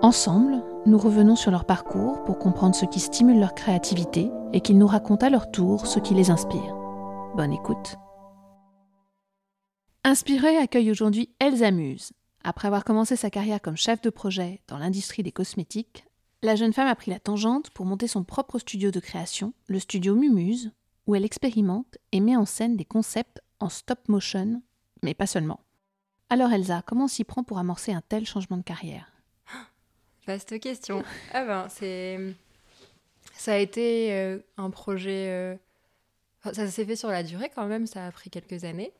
Ensemble, nous revenons sur leur parcours pour comprendre ce qui stimule leur créativité et qu'ils nous racontent à leur tour ce qui les inspire. Bonne écoute. Inspiré accueille aujourd'hui Elsa Muse. Après avoir commencé sa carrière comme chef de projet dans l'industrie des cosmétiques, la jeune femme a pris la tangente pour monter son propre studio de création, le studio Mumuse, où elle expérimente et met en scène des concepts en stop motion, mais pas seulement. Alors Elsa, comment s'y prend pour amorcer un tel changement de carrière? Vaste question. ah ben, c'est... Ça a été euh, un projet... euh, enfin, ça s'est fait sur la durée quand même, ça a pris quelques années.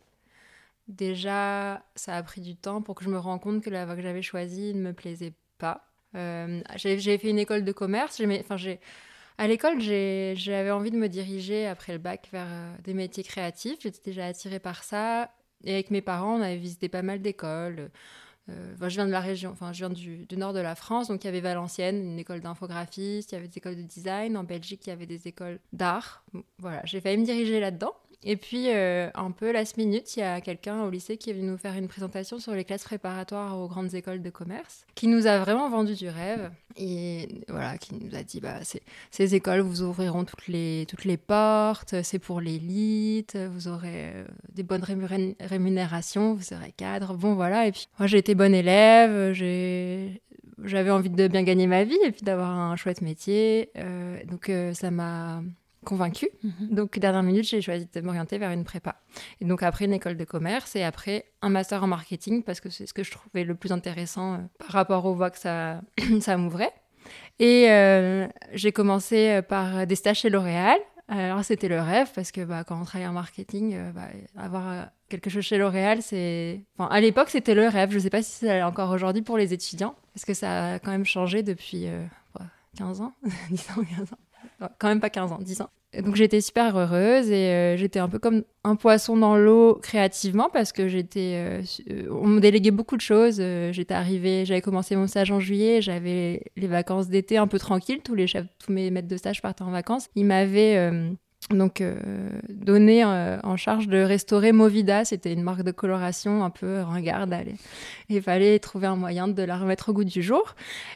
Déjà, ça a pris du temps pour que je me rende compte que la voie que j'avais choisie ne me plaisait pas. Euh, j'ai fait une école de commerce. Enfin, j'ai... À l'école, j'ai- j'avais envie de me diriger après le bac vers des métiers créatifs. J'étais déjà attirée par ça. Et avec mes parents, on avait visité pas mal d'écoles. Euh, je viens de la région, enfin, je viens du, du nord de la France, donc il y avait Valenciennes, une école d'infographiste, il y avait des écoles de design. En Belgique, il y avait des écoles d'art. Voilà, j'ai failli me diriger là-dedans. Et puis, euh, un peu last minute, il y a quelqu'un au lycée qui est venu nous faire une présentation sur les classes préparatoires aux grandes écoles de commerce, qui nous a vraiment vendu du rêve. Et voilà, qui nous a dit, bah, ces écoles vous ouvriront toutes les, toutes les portes, c'est pour l'élite, vous aurez euh, des bonnes rémunérations, vous serez cadre. Bon, voilà. Et puis, moi, j'ai été bonne élève. J'avais envie de bien gagner ma vie et puis d'avoir un chouette métier. Euh, donc, ça m'a convaincue. Donc, dernière minute, j'ai choisi de m'orienter vers une prépa. Et donc, après, une école de commerce et après, un master en marketing parce que c'est ce que je trouvais le plus intéressant euh, par rapport aux voies que ça, ça m'ouvrait. Et euh, j'ai commencé par des stages chez L'Oréal. Alors, c'était le rêve parce que bah, quand on travaille en marketing, euh, bah, avoir euh, quelque chose chez L'Oréal, c'est. Enfin, à l'époque, c'était le rêve. Je ne sais pas si c'est encore aujourd'hui pour les étudiants parce que ça a quand même changé depuis euh, quoi, 15 ans? 10 ans, 15 ans. Quand même pas 15 ans, 10 ans. Donc j'étais super heureuse et euh, j'étais un peu comme un poisson dans l'eau créativement parce que j'étais, euh, on me déléguait beaucoup de choses. Euh, j'étais arrivée, j'avais commencé mon stage en juillet, j'avais les vacances d'été un peu tranquilles. Tous les chefs, tous mes maîtres de stage partaient en vacances. Ils m'avaient donc euh, donné euh, en charge de restaurer Movida. C'était une marque de coloration un peu ringarde. Il fallait trouver un moyen de la remettre au goût du jour.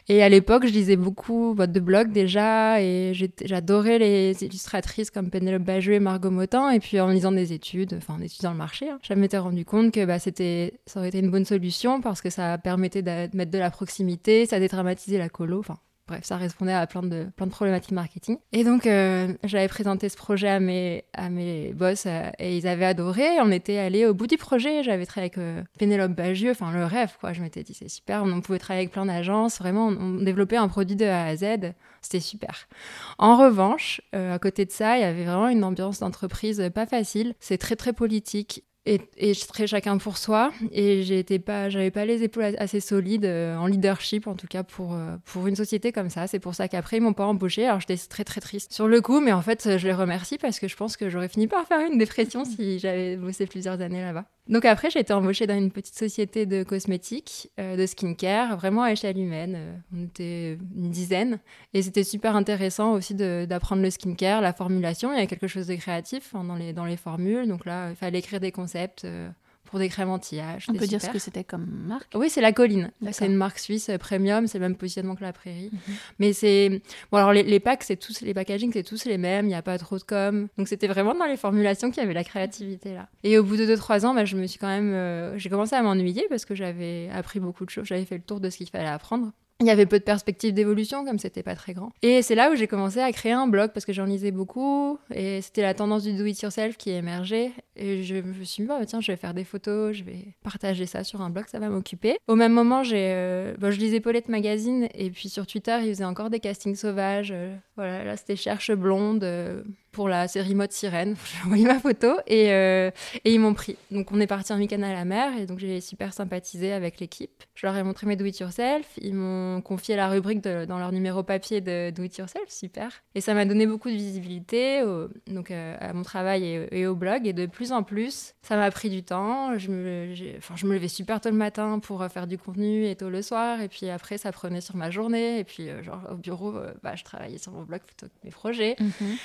Et à l'époque, je lisais beaucoup bah, de blogs déjà, et j'adorais les illustratrices comme Pénélope Bagieux et Margot Motin. Et puis en lisant des études, en étudiant le marché, hein, je m'étais rendu compte que bah, ça aurait été une bonne solution parce que ça permettait de mettre de la proximité, ça dédramatisait la colo, Bref, ça répondait à plein de, plein de problématiques marketing. Et donc, euh, j'avais présenté ce projet à mes, à mes boss euh, et ils avaient adoré. On était allés au bout du projet. J'avais travaillé avec euh, Pénélope Bagieux, enfin le rêve, quoi. Je m'étais dit, c'est super. On pouvait travailler avec plein d'agences. Vraiment, on, développait un produit de A à Z. C'était super. En revanche, à côté de ça, il y avait vraiment une ambiance d'entreprise pas facile. C'est très, très politique et, et très chacun pour soi. Et j'étais pas, j'avais pas les épaules assez solides euh, en leadership, en tout cas pour, euh, pour une société comme ça. C'est pour ça qu'après, ils m'ont pas embauché. Alors j'étais très très triste sur le coup, mais en fait, je les remercie parce que je pense que j'aurais fini par faire une dépression si j'avais bossé plusieurs années là-bas. Donc après, j'ai été embauchée dans une petite société de cosmétiques, euh, de skincare, vraiment à échelle humaine. On était une dizaine. Et c'était super intéressant aussi d'apprendre le skincare, la formulation. Il y a quelque chose de créatif hein, dans, les, dans les formules. Donc là, il fallait écrire des concepts euh, pour des crèmes anti-âge. On peut dire ce que c'était comme marque Oui, c'est la colline. C'est une marque suisse euh, premium, c'est le même positionnement que la prairie. Mhm. Mais c'est. Bon, alors les, les packs, c'est tous, les packaging, c'est tous les mêmes, il n'y a pas trop de com. Donc c'était vraiment dans les formulations qu'il y avait la créativité là. Et au bout de 2-3 ans, bah, je me suis quand même. euh, j'ai commencé à m'ennuyer parce que j'avais appris beaucoup de choses, j'avais fait le tour de ce qu'il fallait apprendre. Il y avait peu de perspectives d'évolution, comme c'était pas très grand. Et c'est là où j'ai commencé à créer un blog parce que j'en lisais beaucoup et c'était la tendance du do it yourself qui émergeait. Et je me suis dit, bah, tiens, je vais faire des photos, je vais partager ça sur un blog, ça va m'occuper. Au même moment, j'ai, euh, bah, je lisais Paulette Magazine et puis sur Twitter, ils faisaient encore des castings sauvages. euh, voilà, là, c'était Cherche Blonde. euh, pour la série mode sirène. J'ai envoyé ma photo et, et ils m'ont pris. Donc on est parti un week-end à la mer et donc j'ai super sympathisé avec l'équipe. Je leur ai montré mes do it yourself. Ils m'ont confié la rubrique dans leur numéro papier de do it yourself, super. Et ça m'a donné beaucoup de visibilité donc à mon travail et, au blog. Et de plus en plus, ça m'a pris du temps. Je me, je me levais super tôt le matin pour faire du contenu et tôt le soir. Et puis après, ça prenait sur ma journée. Et puis, genre, au bureau, bah, je travaillais sur mon blog plutôt que mes projets. Mhm.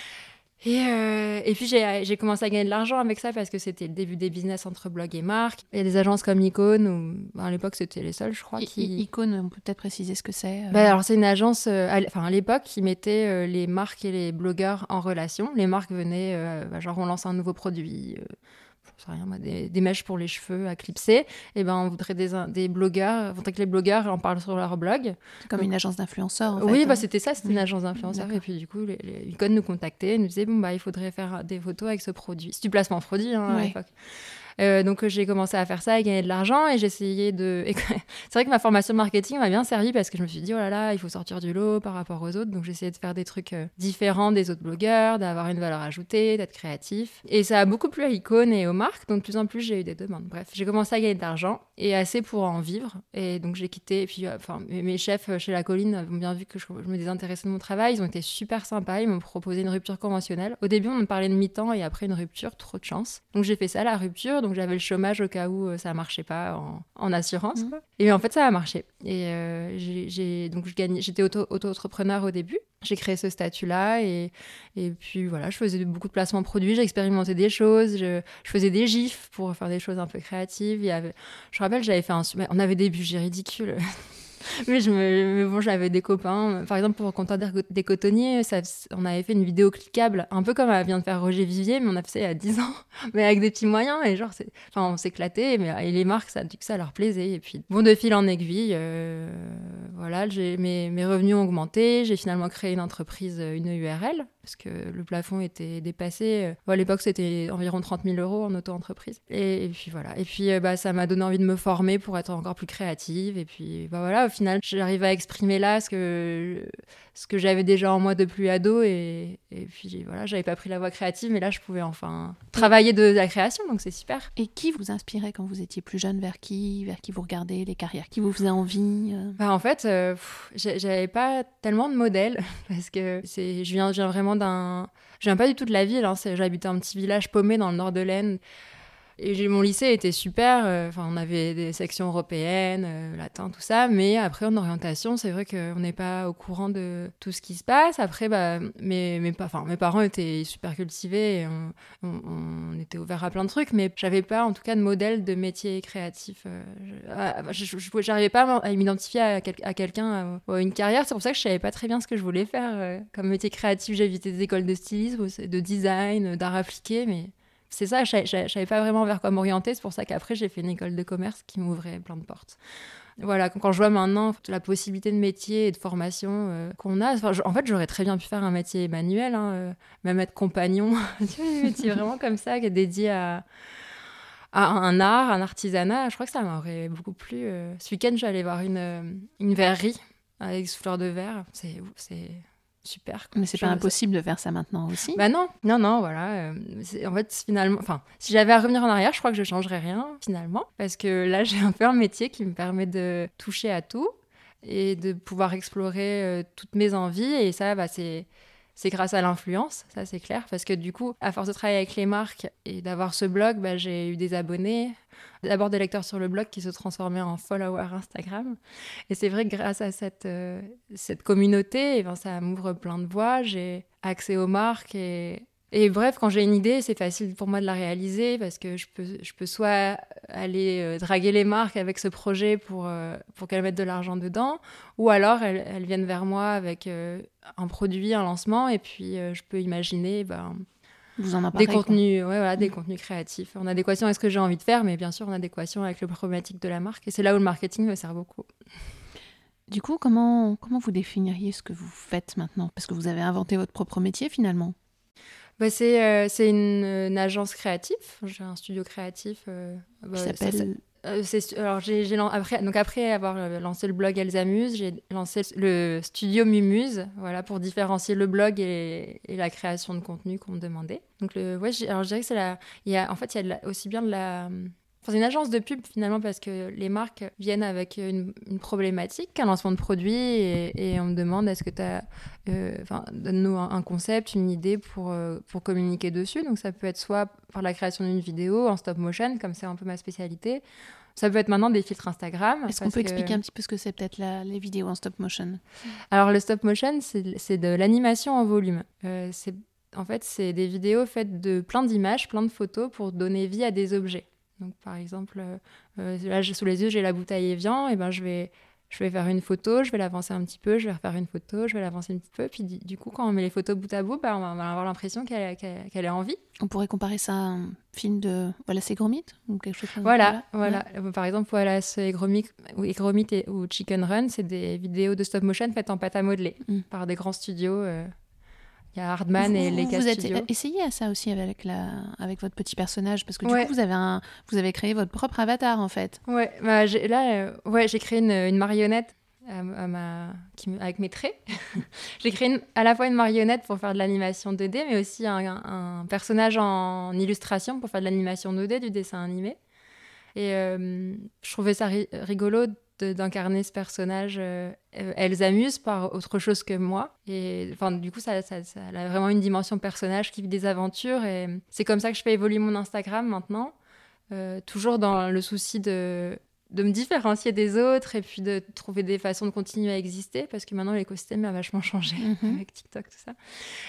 Et, euh, et, puis j'ai commencé à gagner de l'argent avec ça parce que c'était le début des business entre blog et marque. Il y a des agences comme Icon, ou à l'époque c'était les seuls, je crois. Qui... Icon, on peut peut-être préciser ce que c'est euh. bah, Alors c'est une agence, euh, enfin à l'époque, qui mettait les marques et les blogueurs en relation. Les marques venaient, bah, genre on lance un nouveau produit, rien, des, mèches pour les cheveux à clipser, et eh ben on voudrait des, des blogueurs, on voudrait que les blogueurs en parlent sur leur blog. Comme une agence d'influenceurs. oui, bah, hein. c'était ça, c'était une agence d'influenceurs. Et puis du coup, les, les nous contactaient, nous disaient bon bah il faudrait faire des photos avec ce produit. C'est du placement produit hein, à l'époque. Euh, donc j'ai commencé à faire ça et gagner de l'argent et j'essayais de. c'est vrai que ma formation marketing m'a bien servi parce que je me suis dit oh là là, il faut sortir du lot par rapport aux autres. Donc j'essayais de faire des trucs euh, différents des autres blogueurs, d'avoir une valeur ajoutée, d'être créatif. Et ça a beaucoup plu à Icon et aux marques. Donc de plus en plus j'ai eu des demandes. Bref, j'ai commencé à gagner de l'argent et assez pour en vivre. Et donc j'ai quitté. Et puis euh, enfin mes chefs chez La Colline ont bien vu que je, me désintéressais de mon travail. Ils ont été super sympas. Ils m'ont proposé une rupture conventionnelle. Au début on me parlait de mi-temps et après une rupture. Trop de chance. Donc j'ai fait ça la rupture. J'avais le chômage au cas où euh, ça marchait pas en, assurance. Mmh. Et en fait, ça a marché. Et euh, j'ai donc j'étais auto-entrepreneur au début. J'ai créé ce statut-là et, et puis voilà, je faisais beaucoup de placements produits, j'ai expérimenté des choses, je, faisais des gifs pour faire des choses un peu créatives. Il y avait, je rappelle, j'avais fait un, on avait des budgets ridicules. mais je me, bon, j'avais des copains. Par exemple, pour Comptoir des cotonniers, ça, on avait fait une vidéo cliquable, un peu comme vient de faire Roger Vivier, mais on a fait ça il y a 10 ans, mais avec des petits moyens. Et genre, enfin, on s'éclatait, mais et les marques, ça, que ça leur plaisait. Et puis, bon, de fil en aiguille, euh, voilà, mes, mes revenus ont augmenté. J'ai finalement créé une entreprise, une URL, parce que le plafond était dépassé. à l'époque, c'était environ 30 000 euros en auto-entreprise. Et, puis voilà. Et puis, euh, bah, ça m'a donné envie de me former pour être encore plus créative. Et puis, bah voilà, au final, j'arrive à exprimer là ce que, ce que j'avais déjà en moi depuis ado. Et, et puis voilà, j'avais pas pris la voie créative, mais là, je pouvais enfin travailler de, la création. Donc, c'est super. Et qui vous inspirait quand vous étiez plus jeune? Vers qui? Vers qui vous regardez? Les carrières qui vous faisaient envie euh? bah, En fait, euh, j'avais pas tellement de modèles parce que je viens, je viens vraiment d'un. Je viens pas du tout de la ville, hein, j'habitais un petit village paumé dans le nord de l'Aisne. Et mon lycée était super. Euh, enfin, on avait des sections européennes, euh, latin, tout ça. Mais après, en orientation, c'est vrai qu'on n'est pas au courant de tout ce qui se passe. Après, bah, mes, mes, enfin, mes parents étaient super cultivés. Et on, était ouverts à plein de trucs. Mais j'avais pas, en tout cas, de modèle de métier créatif. Euh, je pas à m'identifier à, à quelqu'un, à une carrière. C'est pour ça que je savais pas très bien ce que je voulais faire comme métier créatif. J'ai évité des écoles de stylisme, de design, d'art appliqué. Mais c'est ça, je ne savais pas vraiment vers quoi m'orienter. C'est pour ça qu'après, j'ai fait une école de commerce qui m'ouvrait plein de portes. Voilà, quand je vois maintenant la possibilité de métier et de formation euh, qu'on a, en fait, j'aurais très bien pu faire un métier manuel, hein, euh, même être compagnon, un métier vraiment comme ça, qui est dédié à, un art, un artisanat. Je crois que ça m'aurait beaucoup plu. Euh. Ce week-end, j'allais voir une, verrerie avec souffleur de verre. C'est super. Mais c'est pas impossible de faire ça maintenant aussi. Bah non, non, non, voilà. Euh, en fait, finalement, enfin, si j'avais à revenir en arrière, je crois que je changerais rien finalement, parce que là, j'ai un peu un métier qui me permet de toucher à tout et de pouvoir explorer euh, toutes mes envies. Et ça, bah, c'est c'est grâce à l'influence, ça c'est clair, parce que du coup, à force de travailler avec les marques et d'avoir ce blog, bah, j'ai eu des abonnés, d'abord des lecteurs sur le blog qui se transformaient en followers Instagram. Et c'est vrai que grâce à cette, euh, cette communauté, eh ben, ça m'ouvre plein de voies, j'ai accès aux marques et et bref, quand j'ai une idée, c'est facile pour moi de la réaliser parce que je peux, je peux soit aller euh, draguer les marques avec ce projet pour, euh, pour qu'elles mettent de l'argent dedans, ou alors elles, viennent vers moi avec un produit, un lancement, et puis je peux imaginer ben, Vous en des, contenus, ouais, voilà, des mm. contenus créatifs en adéquation avec ce que j'ai envie de faire, mais bien sûr en adéquation avec le problématique de la marque. Et c'est là où le marketing me sert beaucoup. Du coup, comment, comment vous définiriez ce que vous faites maintenant? Parce que vous avez inventé votre propre métier finalement. Bah, c'est euh, une, une, agence créative. J'ai un studio créatif. Euh, bah, qui s'appelle Euh, alors j'ai après donc après avoir euh, lancé le blog Elles amusent, j'ai lancé le studio Mumuse, voilà pour différencier le blog et, et la création de contenu qu'on me demandait. Donc le ouais, alors je dirais que c'est la il y a en fait il y a la- aussi bien de la Enfin, c'est une agence de pub finalement parce que les marques viennent avec une, une problématique, un lancement de produit et, et on me demande est-ce que tu as, enfin, donne-nous un, un concept, une idée pour, euh, pour communiquer dessus. Donc ça peut être soit par la création d'une vidéo en stop motion, comme c'est un peu ma spécialité. Ça peut être maintenant des filtres Instagram. Est-ce qu'on peut que- expliquer un petit peu ce que c'est peut-être les vidéos en stop motion? Alors le stop motion, c'est de l'animation en volume. Euh, en fait c'est des vidéos faites de plein d'images, plein de photos pour donner vie à des objets. Donc par exemple, euh, euh, là sous les yeux j'ai la bouteille Evian, et ben je vais je vais faire une photo, je vais l'avancer un petit peu, je vais refaire une photo, je vais l'avancer un petit peu, puis du, coup quand on met les photos bout à bout, bah, on va avoir l'impression qu'elle est en vie. On pourrait comparer ça à un film de Voilà, c'est Gromit ou quelque chose comme Voilà, ça. voilà. Euh, Par exemple, voilà, ce Egromit, ou et- ou Chicken Run, c'est des vidéos de stop motion faites en pâte à modeler Mm. par des grands studios. euh, Il y a Hardman et Leica vous êtes essayé à ça aussi avec, la, avec votre petit personnage parce que du Ouais. coup vous avez, un, vous avez créé votre propre avatar en fait. Ouais, bah, j'ai- là, euh, ouais, j'ai créé une, une marionnette à, à ma, qui avec mes traits. j'ai créé une- à la fois une marionnette pour faire de l'animation 2D, mais aussi un, un personnage en illustration pour faire de l'animation 2D, du dessin animé. Et euh, je trouvais ça ri- rigolo d'incarner ce personnage. euh, euh, elle s'amuse par autre chose que moi. Et enfin, du coup, ça a vraiment une dimension personnage qui vit des aventures. Et c'est comme ça que je fais évoluer mon Instagram maintenant. Euh, toujours dans le souci de, de me différencier des autres et puis de trouver des façons de continuer à exister parce que maintenant l'écosystème a vachement changé Mhm. avec TikTok, tout ça.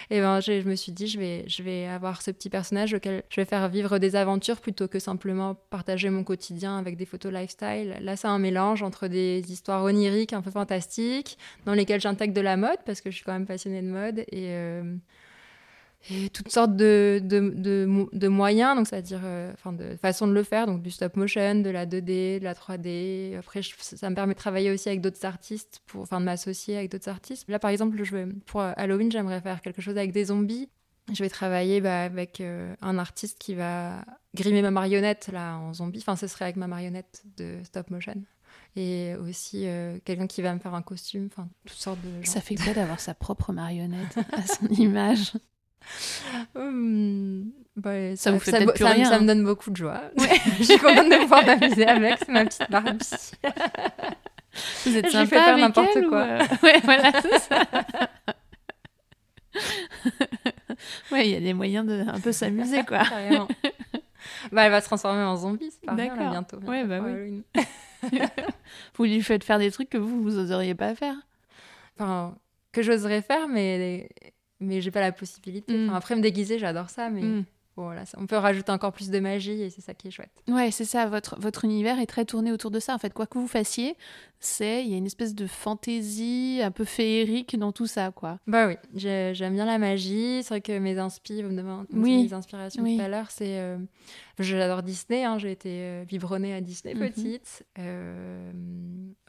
Et ben, je me suis dit, je vais, je vais avoir ce petit personnage auquel je vais faire vivre des aventures plutôt que simplement partager mon quotidien avec des photos lifestyle. Là, c'est un mélange entre des histoires oniriques un peu fantastiques dans lesquelles j'intègre de la mode parce que je suis quand même passionnée de mode et. euh, et toutes sortes de, de, de mo- de moyens, donc c'est-à-dire euh, enfin de façons de le faire, donc du stop motion, de la 2D, de la 3D. Après, je- ça me permet de travailler aussi avec d'autres artistes, pour, enfin de m'associer avec d'autres artistes. Là, par exemple, je vais, pour euh, Halloween, j'aimerais faire quelque chose avec des zombies. Je vais travailler bah, avec euh, un artiste qui va grimer ma marionnette là en zombie. Enfin, ce serait avec ma marionnette de stop motion. Et aussi euh, quelqu'un qui va me faire un costume, enfin toutes sortes de gens. Ça fait quoi d'avoir sa propre marionnette à son image? Hum, bah, Ça vous fait ça, peut-être plus ça me- ça hein. me donne beaucoup de joie. je suis contente de pouvoir m'amuser avec, c'est ma petite Barbie. Vous êtes sympa fais faire avec n'importe quoi. euh, Ouais, voilà, c'est ça. ouais, il y a des moyens de un peu s'amuser quoi. Bah, elle va se transformer en zombie, c'est pas rien, là, bientôt. bientôt Ouais, bah oui. Vous lui faites faire des trucs que vous vous oseriez pas faire? Enfin, que j'oserais faire, mais, mais j'ai pas la possibilité. Mm. Enfin, après, me déguiser, j'adore ça, mais Mm. bon, voilà, on peut rajouter encore plus de magie et c'est ça qui est chouette. Ouais, c'est ça. Votre, votre univers est très tourné autour de ça. En fait, quoi que vous fassiez, c'est il y a une espèce de fantaisie un peu féerique dans tout ça, quoi. Bah oui, j'ai- j'aime bien la magie. C'est vrai que mes inspi, vous me demandez Oui. mes inspirations Oui. tout à l'heure, c'est. euh, J'adore Disney, hein, j'ai été euh, biberonnée à Disney Mhm. petite. Euh,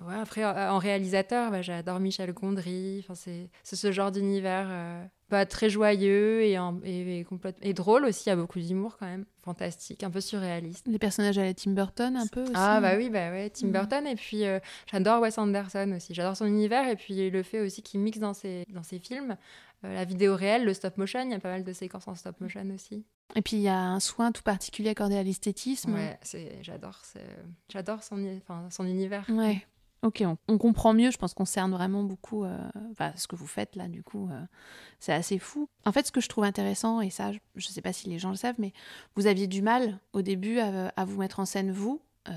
ouais, après, en réalisateur, bah, j'adore Michel Gondry. C'est ce genre d'univers euh, bah, très joyeux et, en- et, et et drôle aussi. Il y a beaucoup d'humour quand même, fantastique, un peu surréaliste. Des personnages à la Tim Burton, un peu aussi. Ah bah oui, bah ouais, Tim Mhm. Burton. Et puis euh, j'adore Wes Anderson aussi. J'adore son univers et puis le fait aussi qu'il mixe dans ses, dans ses films la vidéo réelle, le stop motion. Il y a pas mal de séquences en stop motion aussi. Et puis il y a un soin tout particulier accordé à l'esthétisme. Ouais, c'est, j'adore, j'adore son, enfin, son univers. Ouais. Ok, on, on comprend mieux. Je pense qu'on cerne vraiment beaucoup. euh, Enfin, ce que vous faites là, du coup, euh, c'est assez fou. En fait, ce que je trouve intéressant, et ça, je ne sais pas si les gens le savent, mais vous aviez du mal au début à, à vous mettre en scène vous. Euh,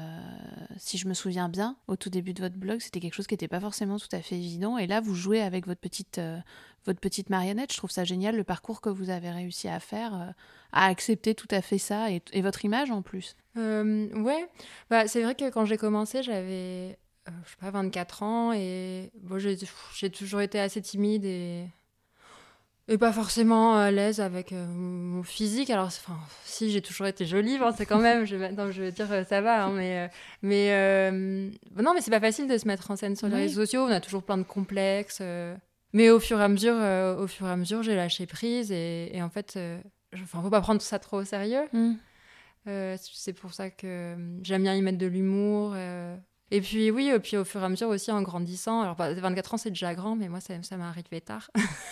si je me souviens bien, au tout début de votre blog, c'était quelque chose qui n'était pas forcément tout à fait évident. Et là, vous jouez avec votre petite, euh, votre petite marionnette. Je trouve ça génial, le parcours que vous avez réussi à faire, euh, à accepter tout à fait ça, et, votre image en plus. Ouais, bah, c'est vrai que quand j'ai commencé, j'avais, je sais pas, 24 ans et bon, j'ai toujours été assez timide et, et pas forcément à l'aise avec euh, mon physique. Alors, enfin, si j'ai toujours été jolie, bon, c'est quand même, je, vais- non, je veux dire, euh, ça va, hein, mais, euh, mais euh, non, mais c'est pas facile de se mettre en scène sur les Oui. réseaux sociaux. On a toujours plein de complexes. euh, mais au fur et à mesure, au fur et à mesure, j'ai lâché prise et, et en fait, enfin, faut pas prendre ça trop au sérieux. c'est pour ça que j'aime bien y mettre de l'humour. Et puis oui, et puis au fur et à mesure aussi en grandissant, alors 24 bah, ans c'est déjà grand, mais moi ça, ça m'est arrivé tard.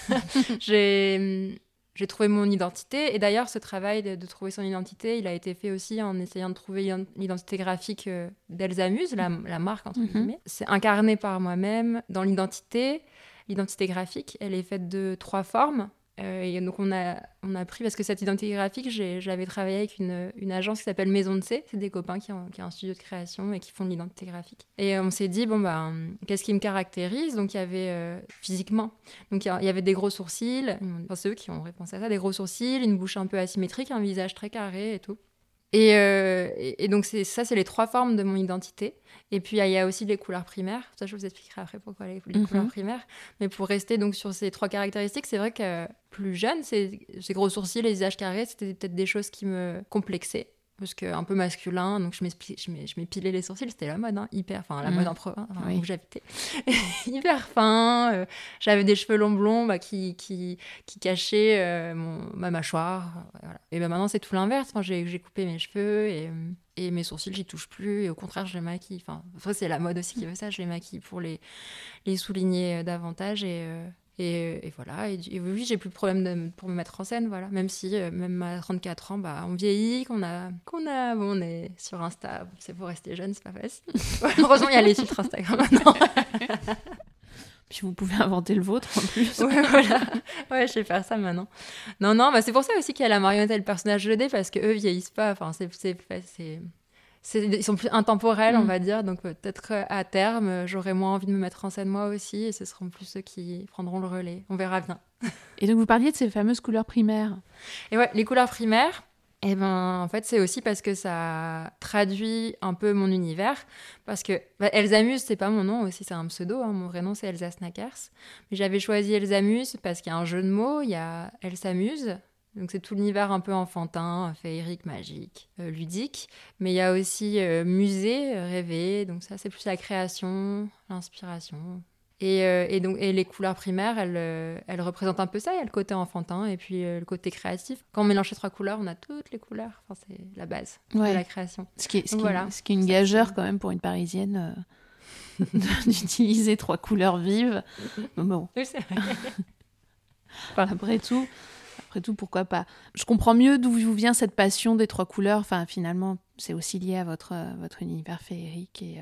j'ai j'ai trouvé mon identité. Et d'ailleurs, ce travail de, trouver son identité, il a été fait aussi en essayant de trouver l'identité graphique euh, d'Elsa Muse, la, marque, entre mhm. guillemets. C'est incarné par moi-même dans l'identité. L'identité graphique, elle est faite de trois formes. Euh, et donc on a, on a pris, parce que cette identité graphique, j'avais travaillé avec une, une, agence qui s'appelle Maison de C, c'est des copains qui ont, qui un studio de création et qui font de l'identité graphique. Et on s'est dit, bon, bah, qu'est-ce qui me caractérise? Donc il y avait euh, physiquement, donc il y, avait des gros sourcils, enfin ceux qui ont répondu à ça, des gros sourcils, une bouche un peu asymétrique, un visage très carré et tout. Euh, et, et, donc c'est ça, c'est les trois formes de mon identité. Et puis il y a aussi les couleurs primaires. Ça, je vous expliquerai après pourquoi les, mhm. couleurs primaires. Mais pour rester donc sur ces trois caractéristiques, c'est vrai que plus jeune, ces, ces gros sourcils, les visages carrés, c'était peut-être des choses qui me complexaient parce que un peu masculin, donc je m'épilais les sourcils, c'était la mode, hein, hyper, enfin la mode mm. en province, où j'habitais, hyper fin. Euh, j'avais des cheveux longs blonds bah, qui, qui, qui cachaient euh, mon, ma mâchoire. Voilà. Et ben maintenant c'est tout l'inverse. Enfin, j'ai coupé mes cheveux et, et mes sourcils, j'y touche plus. Et au contraire, je les maquille. Enfin, c'est la mode aussi qui veut ça. Je les maquille pour les, les souligner euh, davantage et et, voilà. Et, oui, j'ai plus de problème pour me mettre en scène, voilà. Même si, euh, même à 34 ans, bah, on vieillit, qu'on a, qu'on a, bon, on est sur Insta. C'est pour rester jeune, c'est pas facile. Heureusement, il y a les filtres Instagram maintenant. Puis vous pouvez inventer le vôtre en plus. ouais, voilà. Ouais, je sais faire ça maintenant. Non, non, bah c'est pour ça aussi qu'il y a la marionnette et le personnage de D, parce qu'eux vieillissent pas. Enfin, c'est ils sont plus intemporels, on mm. va dire. Donc peut-être à terme, j'aurai moins envie de me mettre en scène moi aussi, et ce seront plus ceux qui prendront le relais. On verra bien. et donc vous parliez de ces fameuses couleurs primaires. Et ouais, les couleurs primaires. Et eh ben, en fait, c'est aussi parce que ça traduit un peu mon univers. Parce que bah, Elsa Muse, c'est pas mon nom aussi, c'est un pseudo. Hein. Mon vrai nom, c'est Elsa Snackers. Mais j'avais choisi Elsa Muse parce qu'il y a un jeu de mots. Il y a Elsa Muse, donc c'est tout l'univers un peu enfantin, féerique, magique, euh, ludique. Mais il y a aussi euh, musée, euh, rêver. Donc ça, c'est plus la création, l'inspiration. Et, donc et les couleurs primaires, elles, elles, représentent un peu ça. Il y a le côté enfantin et puis le côté créatif. Quand on mélange ces trois couleurs, on a toutes les couleurs. Enfin, c'est la base de la création. Ce qui est, ce ce qui est une gageure quand même pour une Parisienne d'utiliser trois couleurs vives. Bon. Oui, c'est vrai. Après tout, après tout, pourquoi pas Je comprends mieux d'où vous vient cette passion des trois couleurs. Enfin, finalement, c'est aussi lié à votre, votre univers féerique et, euh,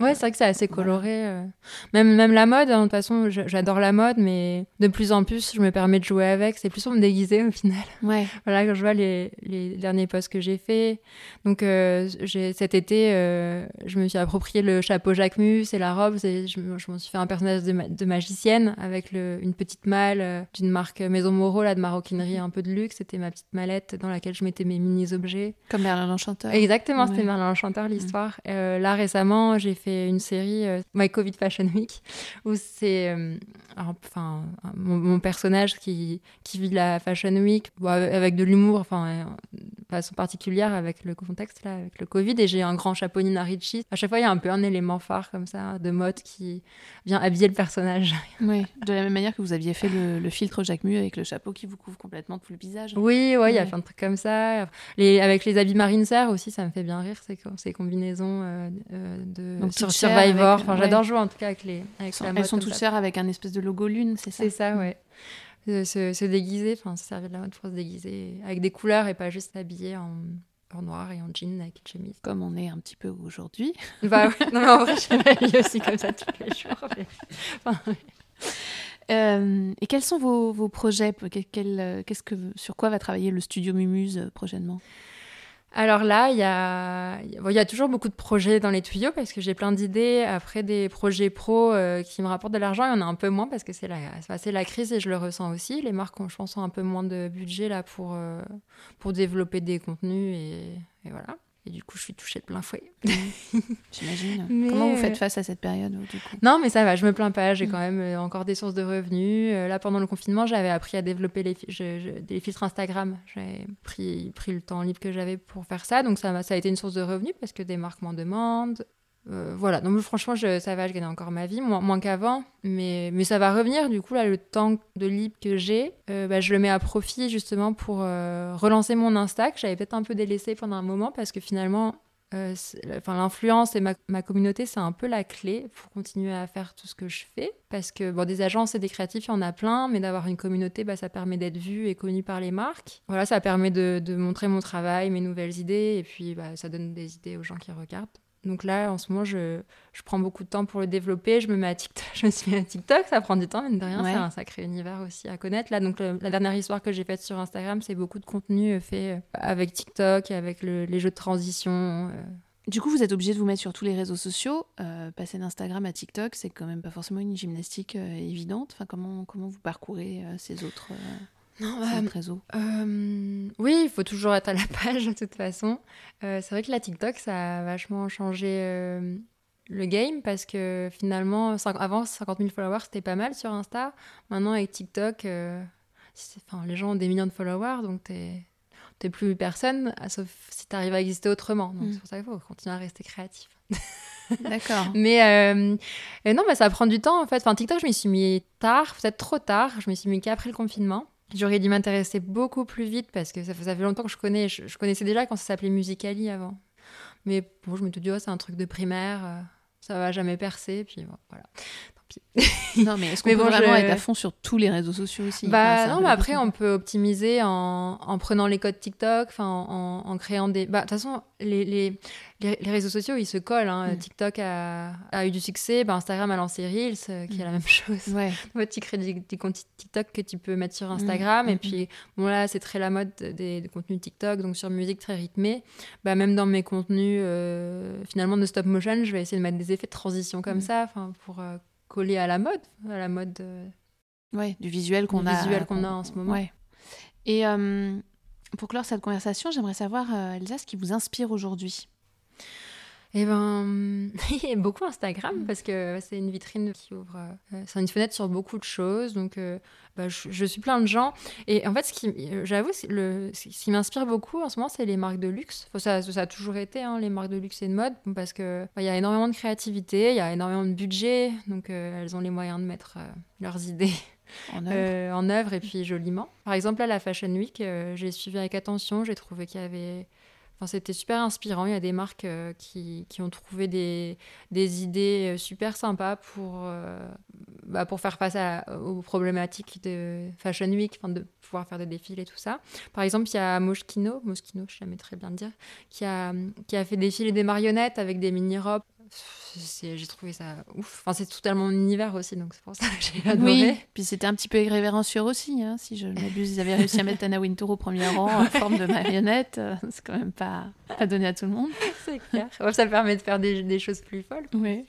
Ouais, c'est vrai que c'est assez coloré. Euh. Même, même la mode, hein, de toute façon, j'adore la mode, mais de plus en plus, je me permets de jouer avec. C'est plus pour me déguiser au final. Ouais. Voilà, quand je vois les, les derniers posts que j'ai faits. Donc, euh, cet été, euh, je me suis approprié le chapeau Jacquemus et la robe. je, je m'en suis fait un personnage de, de magicienne avec le, une petite malle d'une marque Maison Moreau, là, de maroquinerie un peu de luxe. C'était ma petite mallette dans laquelle je mettais mes mini-objets. Comme Merlin l'Enchanteur. Exactement, c'était Merlin l'Enchanteur, l'histoire. là, récemment, j'ai fait une série, euh, My Covid Fashion Week, où c'est euh, enfin, mon, personnage qui, qui vit la Fashion Week avec de l'humour, enfin, euh, façon particulière avec le contexte, là, avec le Covid. Et j'ai un grand chapeau Nina Ricci. À chaque fois, il y a un peu un élément phare comme ça, de mode qui vient habiller le personnage. Oui, de la même manière que vous aviez fait le, filtre Jacques Mu avec le chapeau qui vous couvre complètement tout le visage. Oui, ouais, il y a plein de trucs comme ça. Les, avec les habits marine serre aussi, ça me fait bien rire, ces, ces combinaisons de sur Survivor. Enfin, j'adore jouer en tout cas avec les avec la Elles sont toutes chères avec un espèce de logo lune, c'est ça? C'est ça, ouais. Se, déguiser, enfin, se servir de la mode pour se déguiser avec des couleurs et pas juste habillé en, en noir et en jean avec une chemise. Comme on est un petit peu aujourd'hui. Bah ouais, non mais en vrai, je m'habille aussi comme ça tous les jours. Euh, et quels sont vos, vos projets? Quel, qu'est-ce que, Sur quoi va travailler le studio Mumuse euh, prochainement? Alors là, il y a, y a toujours beaucoup de projets dans les tuyaux parce que j'ai plein d'idées. Après, des projets pro euh, qui me rapportent de l'argent, il y en a un peu moins parce que c'est la, la crise et je le ressens aussi. Les marques, ont, je pense, ont un peu moins de budget là pour, euh, pour développer des contenus et voilà. Et du coup, je suis touchée de plein fouet. J'imagine. Comment vous faites face à cette période du coup? Non, mais ça va, je me plains pas. J'ai mm. quand même euh, encore des sources de revenus. Euh, là, pendant le confinement, j'avais appris à développer les, des filtres Instagram. J'ai pris, pris le temps libre que j'avais pour faire ça. Donc, ça, ça a été une source de revenus parce que des marques m'en demandent. Euh, voilà, donc franchement, je, ça va, je gagne encore ma vie, moins, moins qu'avant, mais, mais ça va revenir. Du coup, là, le temps de libre que j'ai, euh, bah, je le mets à profit justement pour euh, relancer mon Insta, que j'avais peut-être un peu délaissé pendant un moment, parce que finalement, l'influence et ma, ma communauté, c'est un peu la clé pour continuer à faire tout ce que je fais. Parce que bon, des agences et des créatifs, il y en a plein, mais d'avoir une communauté, bah, ça permet d'être vu et connu par les marques. Voilà, ça permet de, de montrer mon travail, mes nouvelles idées, et puis bah, ça donne des idées aux gens qui regardent. Donc là, en ce moment, je, je, prends beaucoup de temps pour le développer. Je me mets à TikTok, je me suis mis à TikTok, ça prend du temps, mais de rien, c'est un sacré univers aussi à connaître. Là, donc la dernière histoire que j'ai faite sur Instagram, c'est beaucoup de contenu euh, fait euh, avec TikTok, avec les jeux de transition. Euh. Du coup, vous êtes obligé de vous mettre sur tous les réseaux sociaux. passer d'Instagram à TikTok, c'est quand même pas forcément une gymnastique évidente. Enfin, comment, comment vous parcourez ces autres non, euh, Oui, il faut toujours être à la page de toute façon. Euh, c'est vrai que la TikTok, ça a vachement changé euh, le game parce que finalement, avant 50 000 followers, c'était pas mal sur Insta. Maintenant, avec TikTok, enfin, les gens ont des millions de followers, donc t'es n'es plus personne, sauf si tu arrives à exister autrement. Donc mm. c'est pour ça qu'il faut continuer à rester créatif. D'accord. mais non, mais ça prend du temps en fait. Enfin, TikTok, je m'y suis mis tard, peut-être trop tard. Je m'y suis mis qu'après le confinement. J'aurais dû m'intéresser beaucoup plus vite parce que ça, fait longtemps que je connais. Je, connaissais déjà quand ça s'appelait Musicali avant. Mais bon, je me suis dit, oh, c'est un truc de primaire, euh, ça va jamais percer. Puis voilà. non, mais est-ce qu'on peut vraiment être à fond sur tous les réseaux sociaux aussi? Bah non, mais après on peut optimiser en, en prenant les codes TikTok, en, en, créant des. Bah de toute façon, les, les, les, réseaux sociaux ils se collent. Hein. Mm. TikTok a, a, eu du succès, bah, Instagram a lancé Reels, euh, qui est la mm. même chose. Ouais. tu crées des, comptes TikTok que tu peux mettre sur mm. Instagram, et puis bon là c'est très la mode des, contenus TikTok, donc sur musique très rythmée. Bah même dans mes contenus euh, finalement de stop motion, je vais essayer de mettre des effets de transition comme ça, pour euh, collé à la mode, à la mode euh, ouais, du visuel qu'on a, visuel qu'on a en ce moment. Ouais. Et euh, pour clore cette conversation, j'aimerais savoir, euh, Elsa, ce qui vous inspire aujourd'hui. Eh ben, beaucoup Instagram parce que c'est une vitrine qui ouvre, c'est une fenêtre sur beaucoup de choses. Donc, bah, je, suis plein de gens. Et en fait, ce qui, j'avoue, le, ce qui m'inspire beaucoup en ce moment, c'est les marques de luxe. ça, ça, a toujours été hein, les marques de luxe et de mode parce que bah, il y a énormément de créativité, il y a énormément de budget, donc elles ont les moyens de mettre leurs idées en œuvre. en œuvre. et puis joliment. Par exemple, à la Fashion Week, j'ai suivi avec attention, j'ai trouvé qu'il y avait c'était super inspirant. Il y a des marques euh, qui, qui, ont trouvé des, des, idées euh, super sympas pour, euh, bah, pour faire face aux problématiques de Fashion Week, de pouvoir faire des défilés et tout ça. Par exemple, il y a Moschino, Moschino, je ne sais jamais très bien dire, qui a, qui a fait défiler des marionnettes avec des mini-robes j'ai trouvé ça ouf. Enfin, c'est totalement mon univers aussi, donc c'est pour ça que j'ai adoré. Oui, puis c'était un petit peu irrévérencieux aussi, hein, si je m'abuse. Ils avaient réussi à mettre Anna Wintour au premier rang en forme de marionnette. Euh, c'est quand même pas à donner à tout le monde. c'est clair. Ça permet de faire des, des choses plus folles. Oui.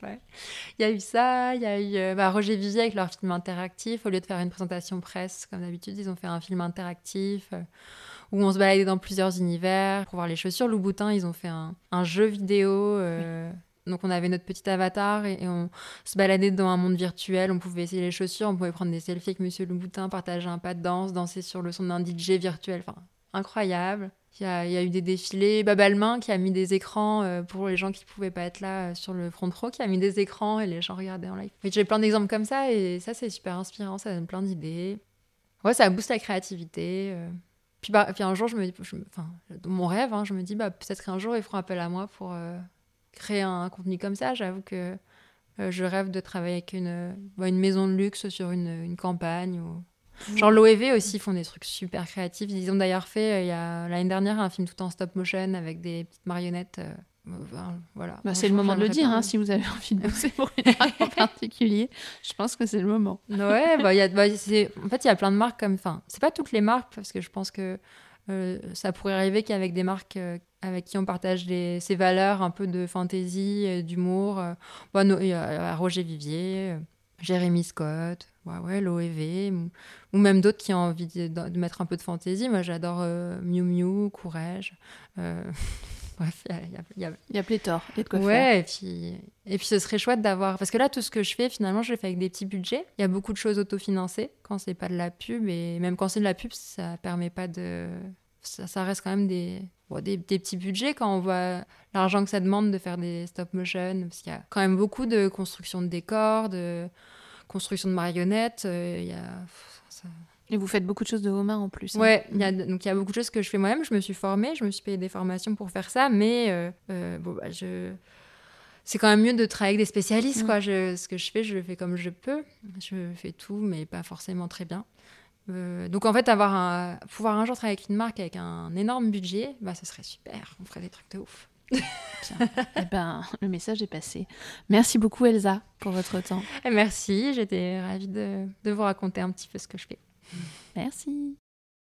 Il y a eu ça, il y a eu euh, bah, Roger Vivier avec leur film interactif. Au lieu de faire une présentation presse, comme d'habitude, ils ont fait un film interactif. Euh, où on se baladait dans plusieurs univers pour voir les chaussures. Louboutin, ils ont fait un, un jeu vidéo donc on avait notre petit avatar et, on se baladait dans un monde virtuel, on pouvait essayer les chaussures, on pouvait prendre des selfies avec Monsieur Louboutin, partager un pas de danse, danser sur le son d'un DJ virtuel, enfin incroyable. Il y, a, eu des défilés, Babalmain qui a mis des écrans euh, pour les gens qui pouvaient pas être là euh, sur le front pro, qui a mis des écrans et les gens regardaient en live. J'ai plein d'exemples comme ça et ça c'est super inspirant, ça donne plein d'idées. Ouais, ça booste la créativité. Euh. Puis, bah, puis un jour, je me, enfin, mon rêve, hein, je me dis bah, peut-être qu'un jour ils feront appel à moi pour créer un contenu comme ça. J'avoue que euh, je rêve de travailler avec une, bah, une maison de luxe sur une, une campagne. Ou... Genre l'OEV aussi font des trucs super créatifs. Ils ont d'ailleurs fait, euh, il y a l'année dernière, un film tout en stop motion avec des petites marionnettes. Euh, voilà. Bah, c'est le moment de le dire, hein, si vous avez envie de bosser pour une marque en particulier. Je pense que c'est le moment. Ouais, bah, y a, bah, en fait, il y a plein de marques comme. Enfin, c'est pas toutes les marques, parce que je pense que ça pourrait arriver qu'avec des marques avec qui on partage ces valeurs un peu de fantaisie, euh, d'humour. Euh, bon, a Roger Vivier, euh, Jérémy Scott, ouais, ouais, l'OEV, ou, même d'autres qui ont envie de, mettre un peu de fantaisie. Moi, j'adore Miu Miu, Courage. Bref, il y a, y, a, pléthore, il y a de quoi ouais, faire. Et puis, et puis ce serait chouette d'avoir. Parce que là, tout ce que je fais, finalement, je le fais avec des petits budgets. Il y a beaucoup de choses autofinancées quand c'est pas de la pub. Et même quand c'est de la pub, ça permet pas de. Ça, ça reste quand même des des, petits budgets quand on voit l'argent que ça demande de faire des stop motion, parce qu'il y a quand même beaucoup de construction de décors, de construction de marionnettes. Euh, il y a, Et vous faites beaucoup de choses de vos mains en plus. Hein. Ouais, y a, donc il y a beaucoup de choses que je fais moi-même. Je me suis formée, je me suis payé des formations pour faire ça, mais euh, euh, bon, bah, je... c'est quand même mieux de travailler avec des spécialistes. Mm. Quoi. Je, ce que je fais, je le fais comme je peux. Je fais tout, mais pas forcément très bien. Euh, donc en fait, avoir un, pouvoir un jour travailler avec une marque avec un énorme budget, bah, ce serait super. On ferait des trucs de ouf. eh ben, le message est passé. Merci beaucoup Elsa pour votre temps. merci, j'étais ravie de, de vous raconter un petit peu ce que je fais. Merci.